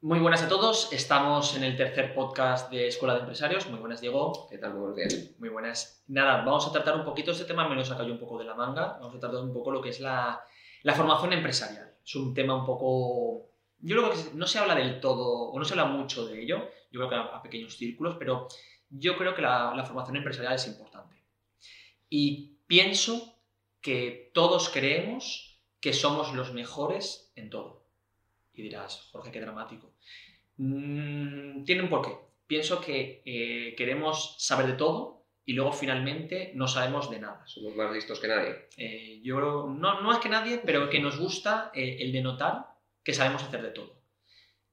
Muy buenas a todos, estamos en el tercer podcast de Escuela de Empresarios. Muy buenas, Diego. ¿Qué tal? Buenos días. Muy buenas. Nada, vamos a tratar un poquito este tema, me lo saca yo un poco de la manga. Vamos a tratar un poco lo que es la, la formación empresarial. Es un tema un poco. Yo creo que no se habla del todo, o no se habla mucho de ello, yo creo que a, a pequeños círculos, pero yo creo que la, la formación empresarial es importante. Y pienso que todos creemos que somos los mejores en todo y dirás, Jorge, qué dramático. Mm, tiene un porqué. Pienso que eh, queremos saber de todo y luego finalmente no sabemos de nada. Somos más listos que nadie. Eh, yo no, no es que nadie, pero que nos gusta eh, el denotar que sabemos hacer de todo.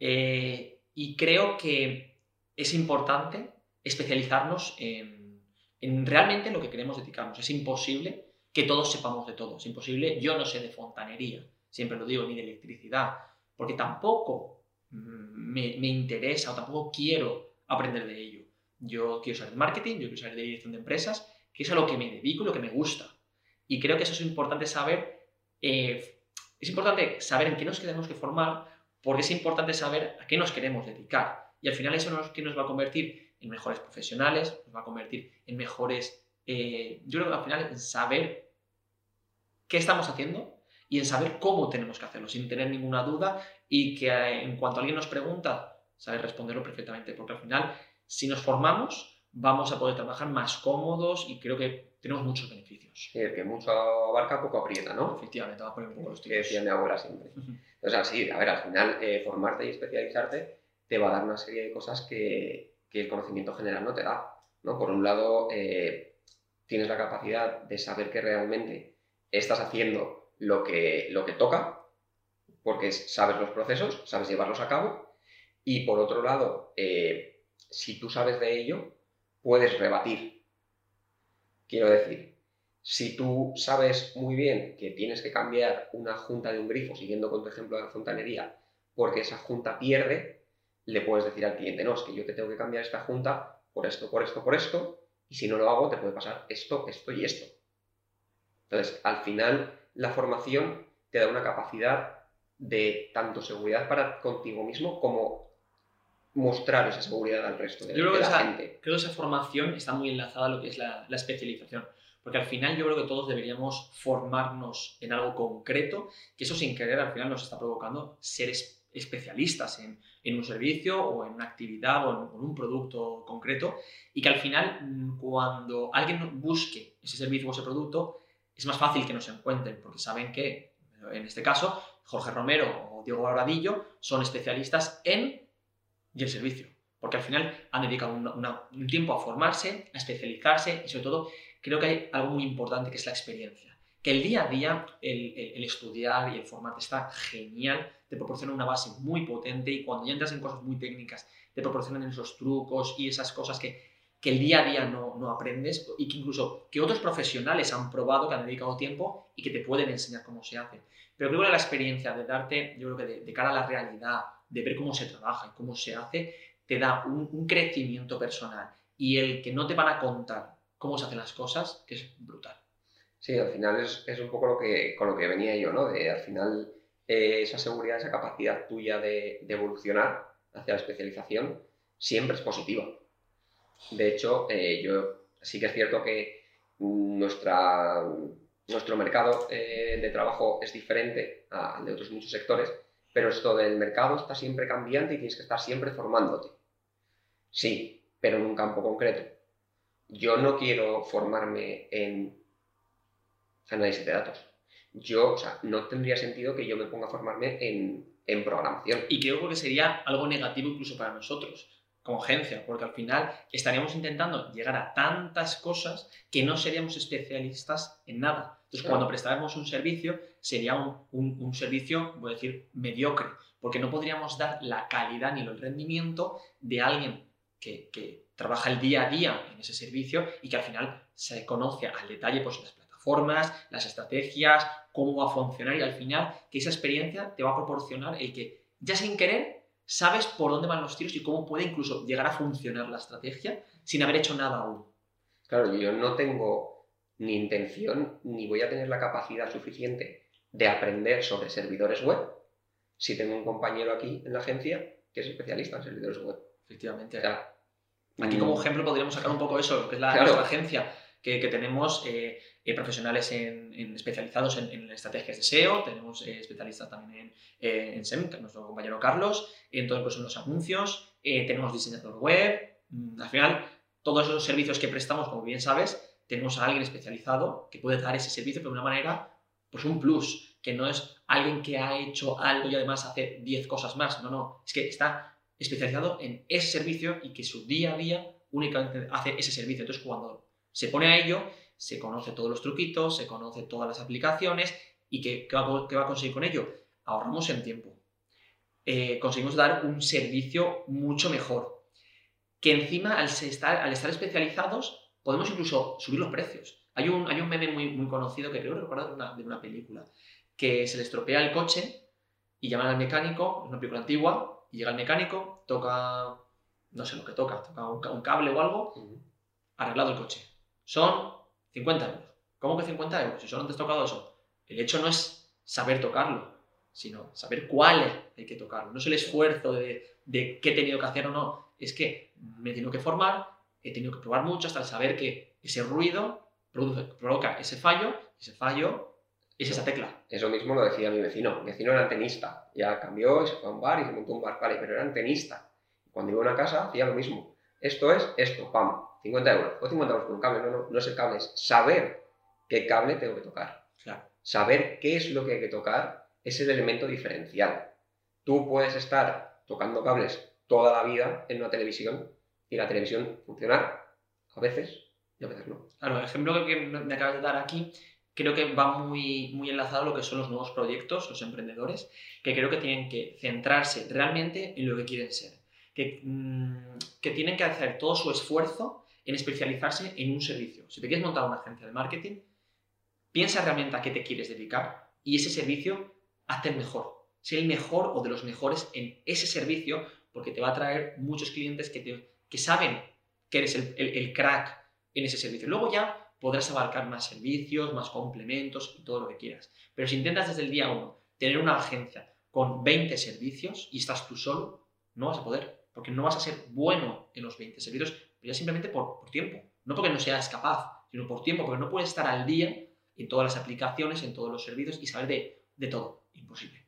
Y creo que es importante especializarnos en, en realmente lo que queremos dedicarnos. Es imposible que todos sepamos de todo. Es imposible, yo no sé de fontanería, siempre lo digo, ni de electricidad, porque tampoco me, me, interesa o tampoco quiero aprender de ello. Yo quiero saber marketing, yo quiero saber de dirección de empresas, que es a lo que me dedico lo que me gusta. Y creo que eso es importante saber, eh, es importante saber en qué nos queremos que formar, porque es importante saber a qué nos queremos dedicar. Y al final eso nos, que nos va a convertir en mejores profesionales, nos va a convertir en mejores, eh, yo creo que al final en saber qué estamos haciendo y en saber cómo tenemos que hacerlo, sin tener ninguna duda y que eh, en cuanto alguien nos pregunta, saber responderlo perfectamente, porque al final, si nos formamos, vamos a poder trabajar más cómodos y creo que tenemos muchos beneficios. Sí, que mucho abarca, poco aprieta, ¿no? Efectivamente, va a poner un poco los tiros. Que decía mi abuela siempre. Uh -huh. O sea, sí, a ver, al final, eh, formarte y especializarte te va a dar una serie de cosas que, que el conocimiento general no te da, ¿no? Por un lado, eh, tienes la capacidad de saber que realmente estás haciendo lo que, lo que toca, porque sabes los procesos, sabes llevarlos a cabo, y por otro lado, eh, si tú sabes de ello, puedes rebatir. Quiero decir, si tú sabes muy bien que tienes que cambiar una junta de un grifo, siguiendo con tu ejemplo de la fontanería, porque esa junta pierde, le puedes decir al cliente, no, es que yo te tengo que cambiar esta junta por esto, por esto, por esto, y si no lo hago te puede pasar esto, esto y esto. Entonces, al final, la formación te da una capacidad de tanto seguridad para contigo mismo como mostrar esa seguridad al resto de, yo creo de que la esa, gente. Creo que esa formación está muy enlazada a lo que es la, la, especialización. Porque al final yo creo que todos deberíamos formarnos en algo concreto, que eso sin querer al final nos está provocando ser especialistas en, en un servicio o en una actividad o en, en, un producto concreto y que al final mm, cuando alguien busque ese servicio o ese producto es más fácil que nos encuentren porque saben que en este caso Jorge Romero o Diego Barbadillo son especialistas en el servicio. Porque al final han dedicado un tiempo a formarse, a especializarse y sobre todo creo que hay algo muy importante que es la experiencia. Que el día a día, el, el, el, estudiar y el formarte está genial, te proporciona una base muy potente y cuando ya entras en cosas muy técnicas, te proporcionan esos trucos y esas cosas que, que el día a día no, no, aprendes y que incluso que otros profesionales han probado, que han dedicado tiempo y que te pueden enseñar cómo se hace. Pero creo que la experiencia de darte, yo creo que de, de cara a la realidad, de ver cómo se trabaja y cómo se hace, te da un, crecimiento personal. Y el que no te van a contar cómo se hacen las cosas, que es brutal. Sí, al final es, es un poco lo que, con lo que venía yo, ¿no? De al final eh, esa seguridad, esa capacidad tuya de, de, evolucionar hacia la especialización siempre es positiva. De hecho, eh, yo sí que es cierto que nuestra, nuestro mercado eh, de trabajo es diferente al de otros muchos sectores, pero esto del mercado está siempre cambiante y tienes que estar siempre formándote. Sí, pero en un campo concreto. Yo no quiero formarme en análisis de datos. Yo, o sea, no tendría sentido que yo me ponga a formarme en, en programación. Y creo que sería algo negativo incluso para nosotros como agencia, porque al final estaríamos intentando llegar a tantas cosas que no seríamos especialistas en nada. Entonces, claro. cuando prestáramos un servicio, sería un, un, un, servicio, voy a decir, mediocre, porque no podríamos dar la calidad ni el rendimiento de alguien que, que trabaja el día a día en ese servicio y que al final se conoce al detalle pues, las plataformas, las estrategias, cómo va a funcionar y al final que esa experiencia te va a proporcionar el que ya sin querer sabes por dónde van los tiros y cómo puede incluso llegar a funcionar la estrategia sin haber hecho nada aún. Claro, yo no tengo ni intención ni voy a tener la capacidad suficiente de aprender sobre servidores web si tengo un compañero aquí en la agencia que es especialista en servidores web. Efectivamente. O sea, Aquí mm, como ejemplo podríamos sacar un poco eso, que es la, Claro. nuestra agencia, que, que tenemos eh, eh, profesionales en, en especializados en, en estrategias de SEO, tenemos eh, especialistas también en, eh, en SEM, nuestro compañero Carlos, en todo de los anuncios, tenemos diseñador web, mm, al final todos esos servicios que prestamos, como bien sabes, tenemos a alguien especializado que puede dar ese servicio de una manera, pues un plus, que no es alguien que ha hecho algo y además hace 10 cosas más, no, no, es que está especializado en ese servicio y que su día a día únicamente hace ese servicio. Entonces, cuando se pone a ello, se conoce todos los truquitos, se conoce todas las aplicaciones y ¿qué, qué va, a- qué va a conseguir con ello? Ahorramos en tiempo. Eh, conseguimos dar un servicio mucho mejor. Que encima, al estar, al estar especializados, podemos incluso subir los precios. Hay un, hay un meme muy, muy conocido que creo que recuerdo de una, de una película, que se le estropea el coche y llaman al mecánico, es una película antigua, y llega el mecánico, toca, no sé lo que toca, toca un, ca- un cable o algo, arreglado el coche. Son 50 euros. ¿Cómo que 50 euros? Si solo te has tocado eso. El hecho no es saber tocarlo, sino saber cuál hay que tocarlo. No es el esfuerzo de, qué he tenido que hacer o no. Es que me he tenido que formar, he tenido que probar mucho hasta saber que ese ruido produce- provoca ese fallo, ese fallo es esa tecla. Eso mismo lo decía mi vecino. Mi vecino era antenista. Ya cambió se fue a un bar y se montó un bar. Vale, pero era antenista. Cuando iba a una casa hacía lo mismo. Esto es esto, pam, 50 euros. O 50 euros por un cable. No, no, no es el cable, es saber qué cable tengo que tocar. Claro. Saber qué es lo que hay que tocar es el elemento diferencial. Tú puedes estar tocando cables toda la vida en una televisión y la televisión funcionar a veces y a veces no. Claro, el ejemplo que me acabas de dar aquí creo que va muy, muy enlazado a lo que son los nuevos proyectos, los emprendedores, que creo que tienen que centrarse realmente en lo que quieren ser, que, mm, que tienen que hacer todo su esfuerzo en especializarse en un servicio. Si te quieres montar una agencia de marketing, piensa realmente a qué te quieres dedicar y ese servicio hazte el mejor. Sé el mejor o de los mejores en ese servicio porque te va a traer muchos clientes que, te- que saben que eres el, el- el crack en ese servicio. Luego ya podrás abarcar más servicios, más complementos y todo lo que quieras. Pero si intentas desde el día uno tener una agencia con 20 servicios y estás tú solo, no vas a poder, porque no vas a ser bueno en los 20 servicios, pero ya simplemente por, tiempo. No porque no seas capaz, sino por tiempo, porque no puedes estar al día en todas las aplicaciones, en todos los servicios y saber de, de todo. Imposible.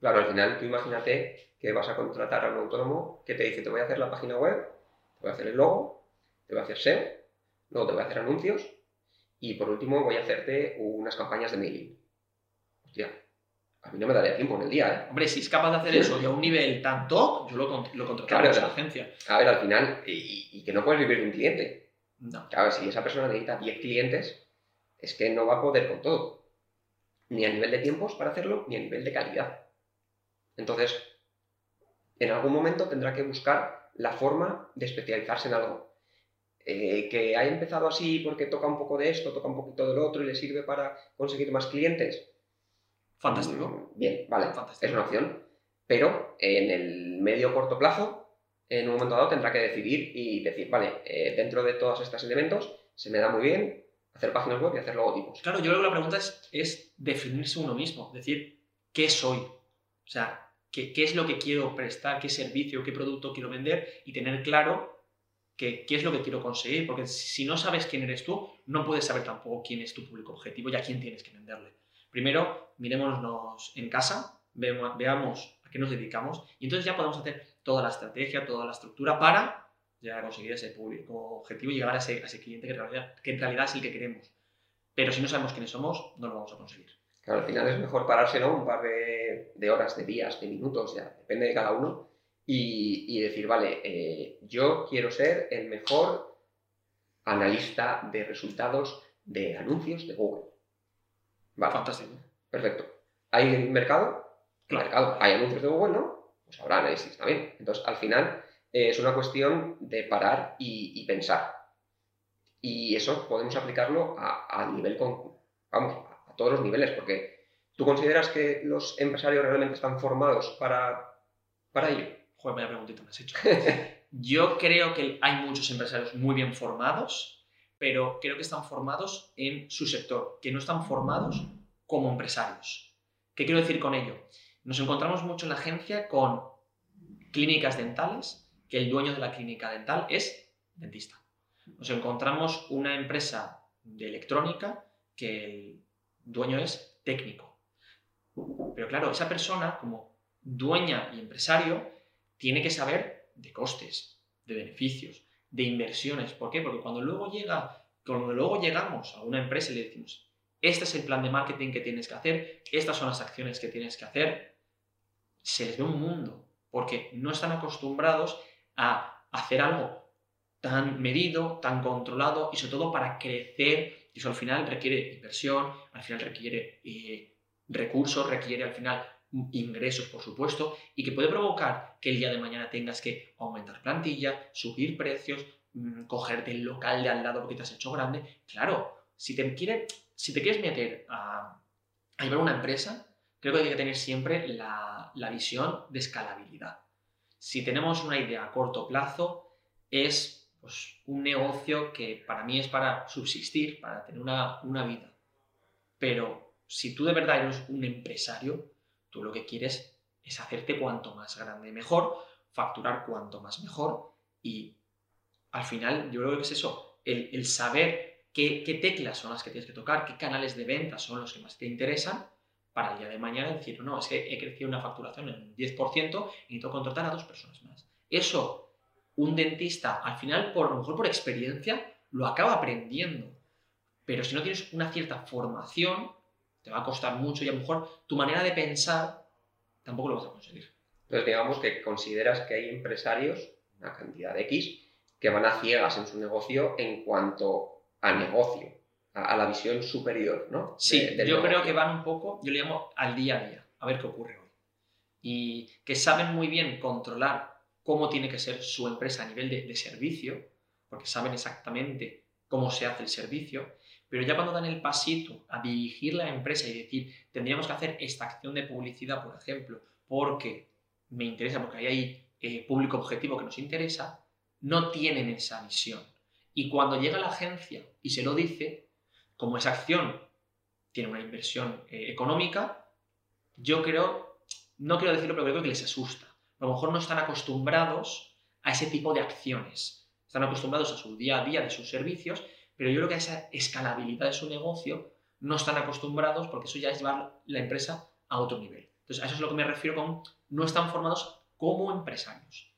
Claro, al final tú imagínate que vas a contratar a un autónomo que te dice te voy a hacer la página web, te voy a hacer el logo, te voy a hacer SEO, luego te voy a hacer anuncios y por último voy a hacerte unas campañas de mailing. Hostia, a mí no me daría tiempo en el día, ¿eh? Hombre, si es capaz de hacer eso y a un nivel tan top, yo lo, lo contrataría Claro, a esa claro. agencia. A ver, al final, y, y que no puedes vivir de un cliente. No. Claro, si esa persona necesita 10 clientes, es que no va a poder con todo. Ni a nivel de tiempos para hacerlo, ni a nivel de calidad. Entonces, en algún momento tendrá que buscar la forma de especializarse en algo. Eh, que haya empezado así porque toca un poco de esto, toca un poquito del otro y le sirve para conseguir más clientes. Fantástico. Bien, vale, Fantástico. es una opción. Pero en el medio corto plazo, en un momento dado tendrá que decidir y decir, vale, eh, dentro de todos estos elementos se me da muy bien hacer páginas web y hacer logotipos. Claro, yo creo que la pregunta es, es definirse uno mismo, decir, ¿qué soy? O sea, ¿qué, qué es lo que quiero prestar? ¿Qué servicio, qué producto quiero vender? Y tener claro que- qué es lo que quiero conseguir, porque si no sabes quién eres tú, no puedes saber tampoco quién es tu público objetivo y a quién tienes que venderle. Primero, mirémonos en casa, veamos a qué nos dedicamos y entonces ya podemos hacer toda la estrategia, toda la estructura para llegar conseguir ese público objetivo y llegar a ese, cliente que en, realidad, es el que queremos. Pero si no sabemos quiénes somos, no lo vamos a conseguir. Claro, al final es mejor pararse ¿no? un par de, horas, de días, de minutos, ya depende de cada uno, y, y decir, vale, eh, yo quiero ser el mejor analista de resultados de anuncios de Google. Vale, Fantástico. perfecto. ¿Hay mercado? Claro. mercado. ¿Hay anuncios de Google? ¿No? Pues habrá análisis también. Entonces, al final, eh, es una cuestión de parar y, y pensar. Y eso podemos aplicarlo a, a nivel con, vamos, a, todos los niveles, porque tú consideras que los empresarios realmente están formados para, para ello. Joder, vaya preguntita me has hecho. Yo creo que hay muchos empresarios muy bien formados, pero creo que están formados en su sector, que no están formados como empresarios. ¿Qué quiero decir con ello? Nos encontramos mucho en la agencia con clínicas dentales que el dueño de la clínica dental es dentista. Nos encontramos una empresa de electrónica que el dueño es técnico. Pero claro, esa persona como dueña y empresario tiene que saber de costes, de beneficios, de inversiones. ¿Por qué? Porque cuando luego llega, cuando luego llegamos a una empresa y le decimos, este es el plan de marketing que tienes que hacer, estas son las acciones que tienes que hacer, se les ve un mundo, porque no están acostumbrados a hacer algo tan medido, tan controlado y sobre todo para crecer. Y eso al final requiere inversión, al final requiere eh, recursos, requiere al final ingresos, por supuesto, y que puede provocar que el día de mañana tengas que aumentar plantilla, subir precios, mm, cogerte el local de al lado porque te has hecho grande. Claro, si te, quiere, si te quieres meter a, llevar una empresa, creo que hay que tener siempre la, la visión de escalabilidad. Si tenemos una idea a corto plazo, es pues, un negocio que para mí es para subsistir, para tener una, una vida. Pero si tú de verdad eres un empresario, tú lo que quieres es hacerte cuanto más grande mejor, facturar cuanto más mejor y al final yo creo que es eso, el, saber qué, teclas son las que tienes que tocar, qué canales de venta son los que más te interesan para el día de mañana decir, no, es que he crecido una facturación en un 10% y necesito contratar a dos personas más. Eso, un dentista, al final, por lo mejor por experiencia, lo acaba aprendiendo. Pero si no tienes una cierta formación, te va a costar mucho y a lo mejor tu manera de pensar tampoco lo vas a conseguir. Entonces, digamos que consideras que hay empresarios, una cantidad de X, que van a ciegas en su negocio en cuanto a negocio, a, la visión superior, ¿no? Sí, yo creo que van un poco, yo le llamo al día a día, a ver qué ocurre hoy. Y que saben muy bien controlar cómo tiene que ser su empresa a nivel de, servicio, porque saben exactamente cómo se hace el servicio, pero ya cuando dan el pasito a dirigir la empresa y decir, tendríamos que hacer esta acción de publicidad, por ejemplo, porque me interesa, porque hay eh, público objetivo que nos interesa, no tienen esa visión. Y cuando llega la agencia y se lo dice, como esa acción tiene una inversión eh, económica, yo creo, no quiero decirlo, pero creo que les asusta. A lo mejor no están acostumbrados a ese tipo de acciones. Están acostumbrados a su día a día de sus servicios, pero yo creo que a esa escalabilidad de su negocio no están acostumbrados porque eso ya es llevar la empresa a otro nivel. Entonces, a eso es lo que me refiero con no están formados como empresarios.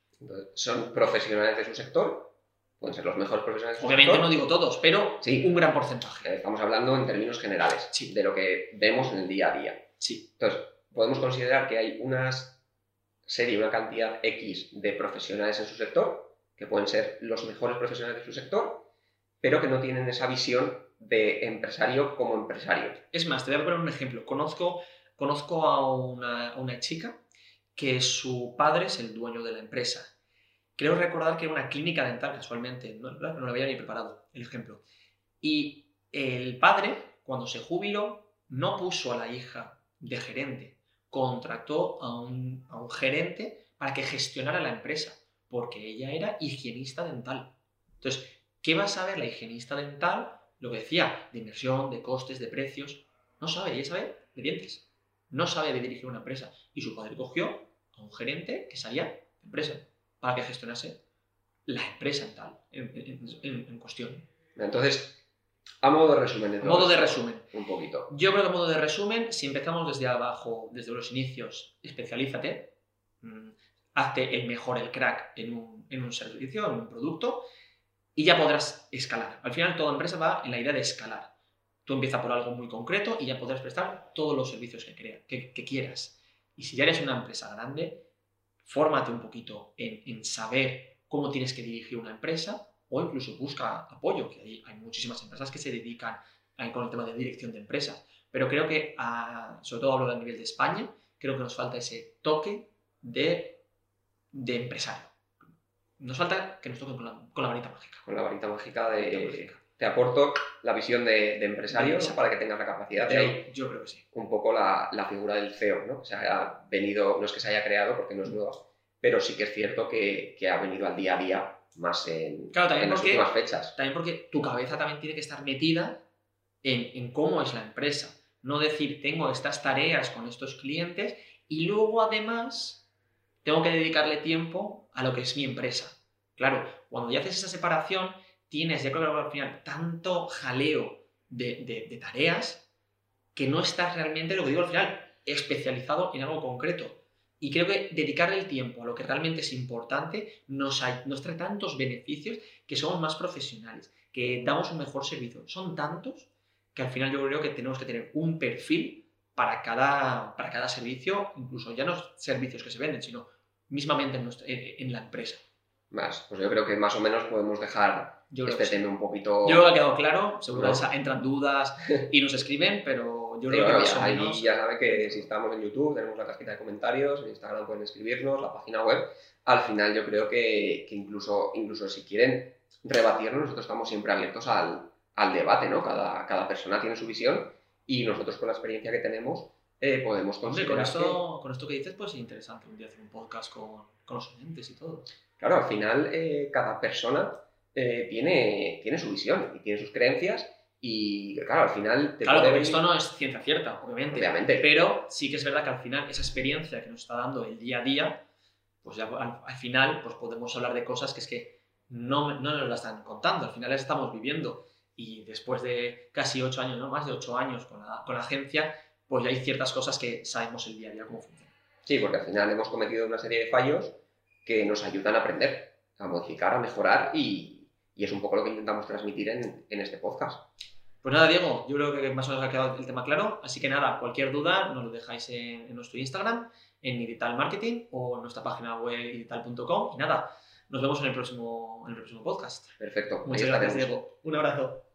son profesionales de su sector, pueden ser los mejores profesionales. Obviamente no digo todos, pero sí, un gran porcentaje. Eh, estamos hablando en términos generales de lo que vemos en el día a día. Sí. Entonces, podemos considerar que hay una serie, una cantidad X de profesionales en su sector, que pueden ser los mejores profesionales de su sector, pero que no tienen esa visión de empresario como empresario. Es más, te voy a poner un ejemplo. Conozco, conozco a una, una chica que su padre es el dueño de la empresa Creo recordar que era una clínica dental, casualmente, no, no lo había ni preparado el ejemplo. Y el padre, cuando se jubiló, no puso a la hija de gerente, contrató a un, a un gerente para que gestionara la empresa, porque ella era higienista dental. Entonces, ¿qué va a saber la higienista dental? Lo que decía, de inversión, de costes, de precios. No sabe, ella sabe de dientes. No sabe de dirigir una empresa. Y su padre cogió a un gerente que sabía de empresa para que gestionase la empresa en tal, en, cuestión. Entonces, a modo de resumen. modo de resumen. Un poquito. Yo creo que a modo de resumen, si empezamos desde abajo, desde los inicios, especialízate, mm, hazte el mejor, el crack en un, en un servicio, en un producto, y ya podrás escalar. Al final, toda empresa va en la idea de escalar. Tú empiezas por algo muy concreto y ya podrás prestar todos los servicios que, crea, que, quieras. Y si ya eres una empresa grande, fórmate un poquito en, saber cómo tienes que dirigir una empresa o incluso busca apoyo, que hay, hay muchísimas empresas que se dedican a, con el tema de dirección de empresas. Pero creo que, sobre todo hablo a nivel de España, creo que nos falta ese toque de, de empresario. Nos falta que nos toquen con la, varita mágica. Con la varita mágica de... Te aporto la visión de, empresario para que tengas la capacidad de... Yo creo que sí. Un poco la, la figura del CEO, ¿no? Que se haya venido, no es que se haya creado porque no es nueva, pero sí que es cierto que, que ha venido al día a día más en, en las últimas fechas. También porque tu cabeza también tiene que estar metida en, en cómo es la empresa. No decir, tengo estas tareas con estos clientes y luego además tengo que dedicarle tiempo a lo que es mi empresa. Claro, cuando ya haces esa separación, tienes, ya creo que al final, tanto jaleo de, de tareas que no estás realmente, lo que digo al final, especializado en algo concreto. Y creo que dedicarle el tiempo a lo que realmente es importante nos, nos trae tantos beneficios que somos más profesionales, que damos un mejor servicio. Son tantos que al final yo creo que tenemos que tener un perfil para cada, para cada servicio, incluso ya no servicios que se venden, sino mismamente en, la empresa. Más, pues yo creo que más o menos podemos dejar este tema un poquito... Yo creo que ha quedado claro, seguro que entran dudas y nos escriben, pero yo creo que más ahí ya saben que si estamos en YouTube tenemos la casquita de comentarios, en Instagram pueden escribirnos, la página web. Al final yo creo que, que incluso, incluso si quieren rebatirnos, nosotros estamos siempre abiertos al, al debate, ¿no? Cada, cada persona tiene su visión y nosotros con la experiencia que tenemos eh, podemos conseguir. con esto, que... con esto que dices, pues es interesante un día hacer un podcast con, con los oyentes y todo. Claro, al final eh, cada persona eh, tiene, tiene su visión y tiene sus creencias y claro, al final... Te claro, porque esto no es ciencia cierta, obviamente. Obviamente. Pero sí que es verdad que al final esa experiencia que nos está dando el día a día, pues ya al, final pues podemos hablar de cosas que es que no, no nos las están contando, al final las estamos viviendo. Y después de casi ocho años, ¿no? Más de ocho años con la, con la agencia, pues ya hay ciertas cosas que sabemos el día a día cómo funciona. Sí, porque al final hemos cometido una serie de fallos que nos ayudan a aprender, a modificar, a mejorar y, y es un poco lo que intentamos transmitir en, en este podcast. Pues nada, Diego, yo creo que más o menos ha quedado el tema claro. Así que nada, cualquier duda nos lo dejáis en, nuestro Instagram, en Digital Marketing o en nuestra página web digital.com. Y nada, nos vemos en el próximo, en el próximo podcast. Perfecto. Muchas gracias, Diego. Un abrazo.